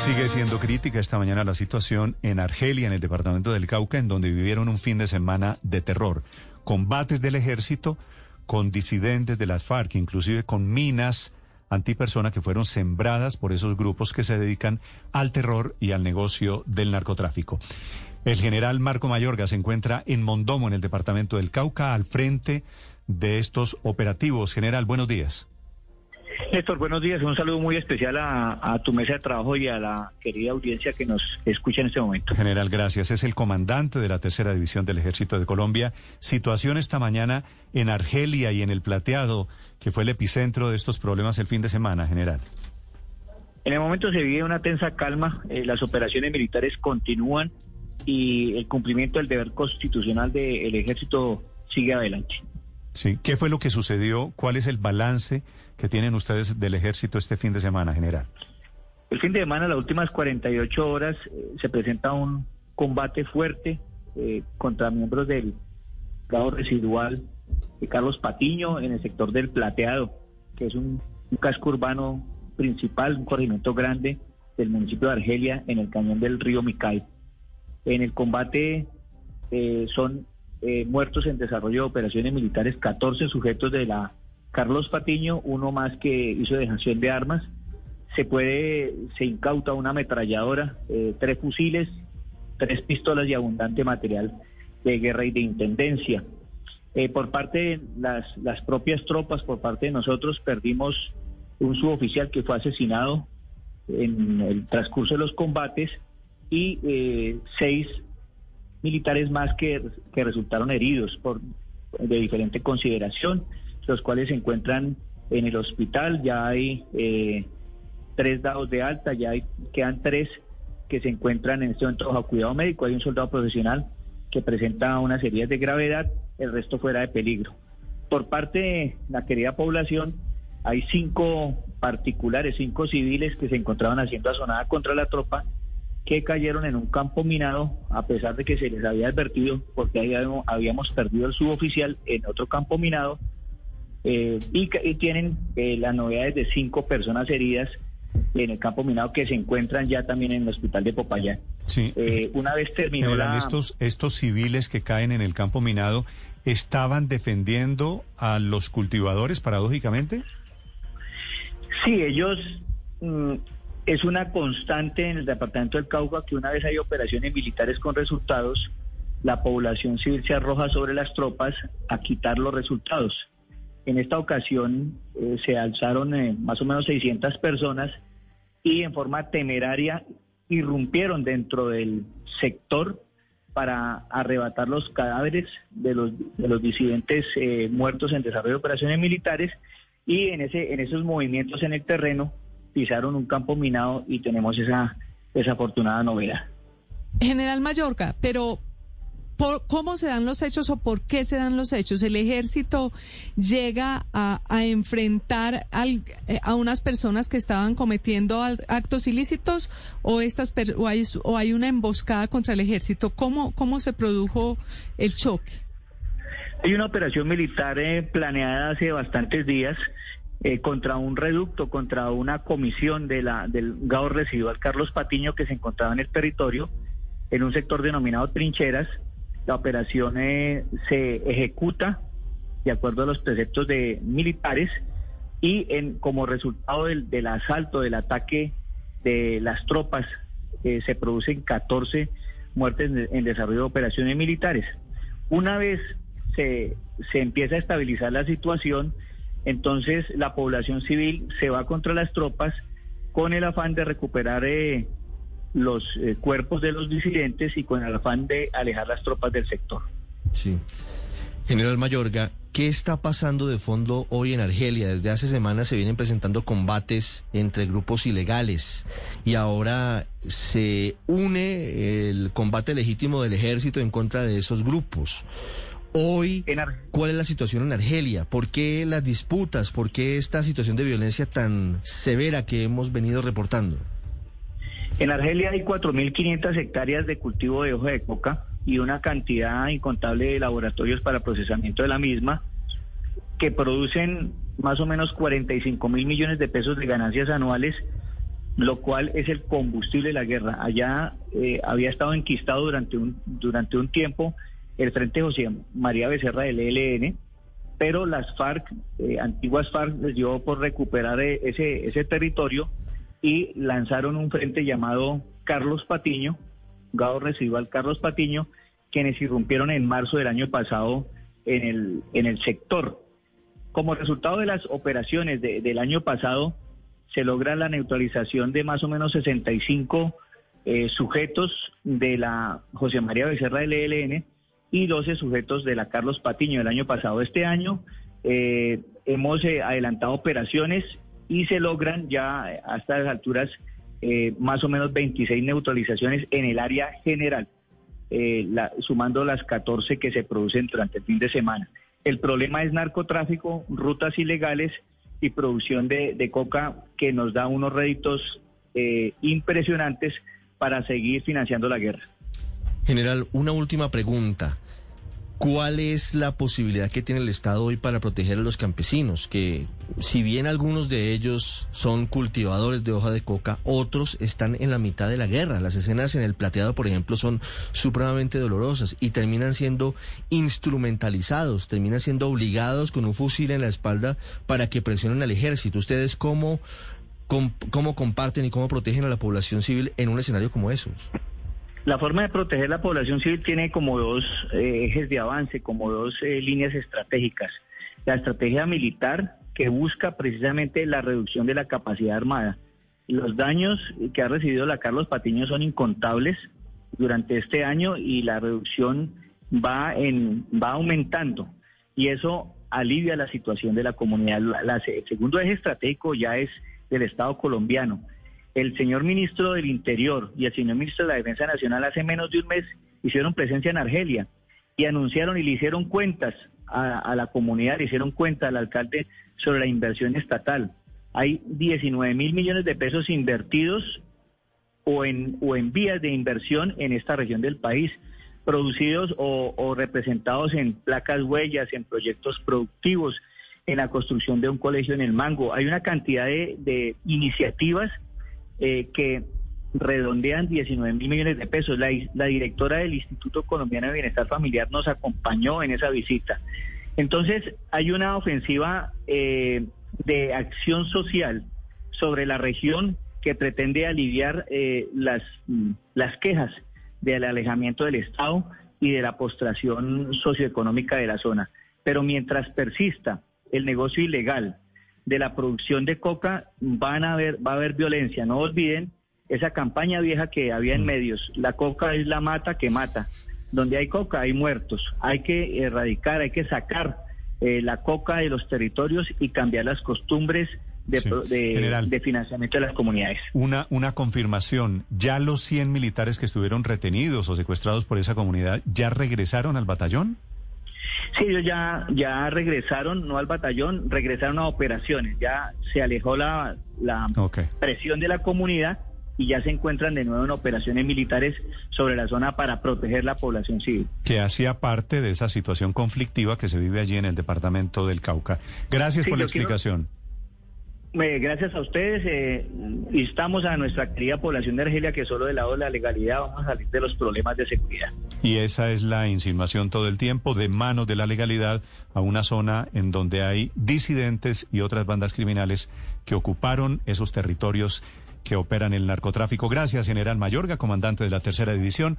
Sigue siendo crítica esta mañana la situación en Argelia, en el departamento del Cauca, en donde vivieron un fin de semana de terror. Combates del ejército con disidentes de las FARC, inclusive con minas antipersona que fueron sembradas por esos grupos que se dedican al terror y al negocio del narcotráfico. El general Marco Mayorga se encuentra en Mondomo, en el departamento del Cauca, al frente de estos operativos. General, buenos días. Néstor, buenos días. Un saludo muy especial a, tu mesa de trabajo y a la querida audiencia que nos escucha en este momento. General, gracias. Es el comandante de la tercera división del Ejército de Colombia. Situación esta mañana en Argelia y en el Plateado, que fue el epicentro de estos problemas el fin de semana, general. En el momento se vive una tensa calma. Eh, las operaciones militares continúan y el cumplimiento del deber constitucional del ejército sigue adelante. Sí, ¿qué fue lo que sucedió? ¿Cuál es el balance que tienen ustedes del ejército este fin de semana, general? El fin de semana, las últimas 48 horas, eh, se presenta un combate fuerte eh, contra miembros del grado residual de Carlos Patiño en el sector del Plateado, que es un, casco urbano principal, un corregimiento grande del municipio de Argelia en el cañón del río Micay. En el combate eh, son eh, muertos en desarrollo de operaciones militares 14 sujetos de la Carlos Patiño, uno más que hizo dejación de armas. Se puede, se incauta una ametralladora, eh, tres fusiles, tres pistolas y abundante material de guerra y de intendencia. por parte de las, las propias tropas, por parte de nosotros, perdimos un suboficial que fue asesinado en el transcurso de los combates y eh, seis militares más que, que resultaron heridos por de diferente consideración, los cuales se encuentran en el hospital, ya hay eh, tres dados de alta, ya hay, quedan tres que se encuentran en este momento bajo cuidado médico, hay un soldado profesional que presenta unas heridas de gravedad, el resto fuera de peligro. Por parte de la querida población, hay cinco particulares, cinco civiles que se encontraban haciendo asonada contra la tropa que cayeron en un campo minado, a pesar de que se les había advertido, porque ahí habíamos perdido el suboficial en otro campo minado, eh, y, tienen eh, las novedades de cinco personas heridas en el campo minado que se encuentran ya también en el hospital de Popayán. Sí. Eh, una vez terminó Estos, estos civiles que caen en el campo minado, ¿estaban defendiendo a los cultivadores, paradójicamente? Sí, ellos... Mm, es una constante en el departamento del Cauca que una vez hay operaciones militares con resultados, la población civil se arroja sobre las tropas a quitar los resultados. En esta ocasión eh, se alzaron eh, más o menos 600 personas y en forma temeraria irrumpieron dentro del sector para arrebatar los cadáveres de los, de los disidentes eh, muertos en desarrollo de operaciones militares y en, ese, en esos movimientos en el terreno pisaron un campo minado y tenemos esa desafortunada novedad. General Mallorca, pero ¿por ¿cómo se dan los hechos o por qué se dan los hechos? ¿El ejército llega a, enfrentar eh, a unas personas que estaban cometiendo actos ilícitos o, estas, o, hay, o hay una emboscada contra el ejército? ¿Cómo, cómo se produjo el choque? Hay una operación militar eh, planeada hace bastantes días eh, contra un reducto, contra una comisión de la, del GAO residual Carlos Patiño que se encontraba en el territorio, en un sector denominado Trincheras. La operación eh, se ejecuta de acuerdo a los preceptos de militares y en, como resultado del, del asalto, del ataque de las tropas, eh, se producen 14 muertes en, desarrollo de operaciones militares. Una vez se, se empieza a estabilizar la situación, entonces la población civil se va contra las tropas con el afán de recuperar eh, los eh, cuerpos de los disidentes y con el afán de alejar las tropas del sector. Sí. General Mayorga, ¿qué está pasando de fondo hoy en Argelia? Desde hace semanas se vienen presentando combates entre grupos ilegales y ahora se une el combate legítimo del ejército en contra de esos grupos. Hoy, ¿cuál es la situación en Argelia? ¿Por qué las disputas? ¿Por qué esta situación de violencia tan severa que hemos venido reportando? En Argelia hay 4.500 hectáreas de cultivo de hoja de coca y una cantidad incontable de laboratorios para procesamiento de la misma que producen más o menos 45 mil millones de pesos de ganancias anuales lo cual es el combustible de la guerra. Allá eh, había estado enquistado durante un, durante un tiempo el Frente José María Becerra del ELN, pero las FARC, eh, antiguas FARC, les dio por recuperar eh, ese, ese territorio y lanzaron un frente llamado Carlos Patiño, Gado Residual Carlos Patiño, quienes irrumpieron en marzo del año pasado en el, en el sector. Como resultado de las operaciones del año pasado, se logra la neutralización de más o menos 65 eh, sujetos de la José María Becerra del ELN y 12 sujetos de la Carlos Patiño del año pasado. Este año eh, hemos eh, adelantado operaciones y se logran ya a estas alturas más o menos 26 neutralizaciones en el área general, sumando las 14 que se producen durante el fin de semana. El problema es narcotráfico, rutas ilegales y producción de, coca que nos da unos réditos eh, impresionantes para seguir financiando la guerra. General, una última pregunta. ¿Cuál es la posibilidad que tiene el Estado hoy para proteger a los campesinos? Que si bien algunos de ellos son cultivadores de hoja de coca, otros están en la mitad de la guerra. Las escenas en el plateado, por ejemplo, son supremamente dolorosas y terminan siendo instrumentalizados, terminan siendo obligados con un fusil en la espalda para que presionen al ejército. ¿Ustedes cómo, cómo comparten y cómo protegen a la población civil en un escenario como esos? La forma de proteger la población civil tiene como dos eh, ejes de avance, como dos eh, líneas estratégicas. La estrategia militar, que busca precisamente la reducción de la capacidad armada. Los daños que ha recibido la Carlos Patiño son incontables durante este año y la reducción va, en, va aumentando. Y eso alivia la situación de la comunidad. el segundo eje estratégico ya es del Estado colombiano el señor ministro del Interior y el señor ministro de la Defensa Nacional hace menos de un mes hicieron presencia en Argelia y anunciaron y le hicieron cuentas a, la comunidad, le hicieron cuenta al alcalde sobre la inversión estatal. Hay 19 mil millones de pesos invertidos o en, o en vías de inversión en esta región del país, producidos o, representados en placas huellas, en proyectos productivos, en la construcción de un colegio en el Mango. Hay una cantidad de, de iniciativas eh, que redondean 19 mil millones de pesos. La, directora del Instituto Colombiano de Bienestar Familiar nos acompañó en esa visita. Entonces, hay una ofensiva eh, de acción social sobre la región que pretende aliviar eh, las, las quejas del alejamiento del Estado y de la postración socioeconómica de la zona. Pero mientras persista el negocio ilegal, de la producción de coca van a haber, va a haber violencia. No olviden esa campaña vieja que había en mm. medios. La coca es la mata que mata. Donde hay coca hay muertos. Hay que erradicar, hay que sacar eh, la coca de los territorios y cambiar las costumbres de, de, financiamiento de las comunidades. Una, una confirmación, ¿ya los 100 militares que estuvieron retenidos o secuestrados por esa comunidad ya regresaron al batallón? Sí, ellos ya, ya regresaron, no al batallón, regresaron a operaciones. Ya se alejó la, la presión de la comunidad y ya se encuentran de nuevo en operaciones militares sobre la zona para proteger la población civil. Que hacía parte de esa situación conflictiva que se vive allí en el departamento del Cauca. Gracias por la explicación. Gracias a ustedes. Eh, instamos a nuestra querida población de Argelia que solo del lado de la legalidad vamos a salir de los problemas de seguridad. Y esa es la insinuación todo el tiempo de manos de la legalidad a una zona en donde hay disidentes y otras bandas criminales que ocuparon esos territorios que operan el narcotráfico. Gracias, General Mayorga, comandante de la Tercera División.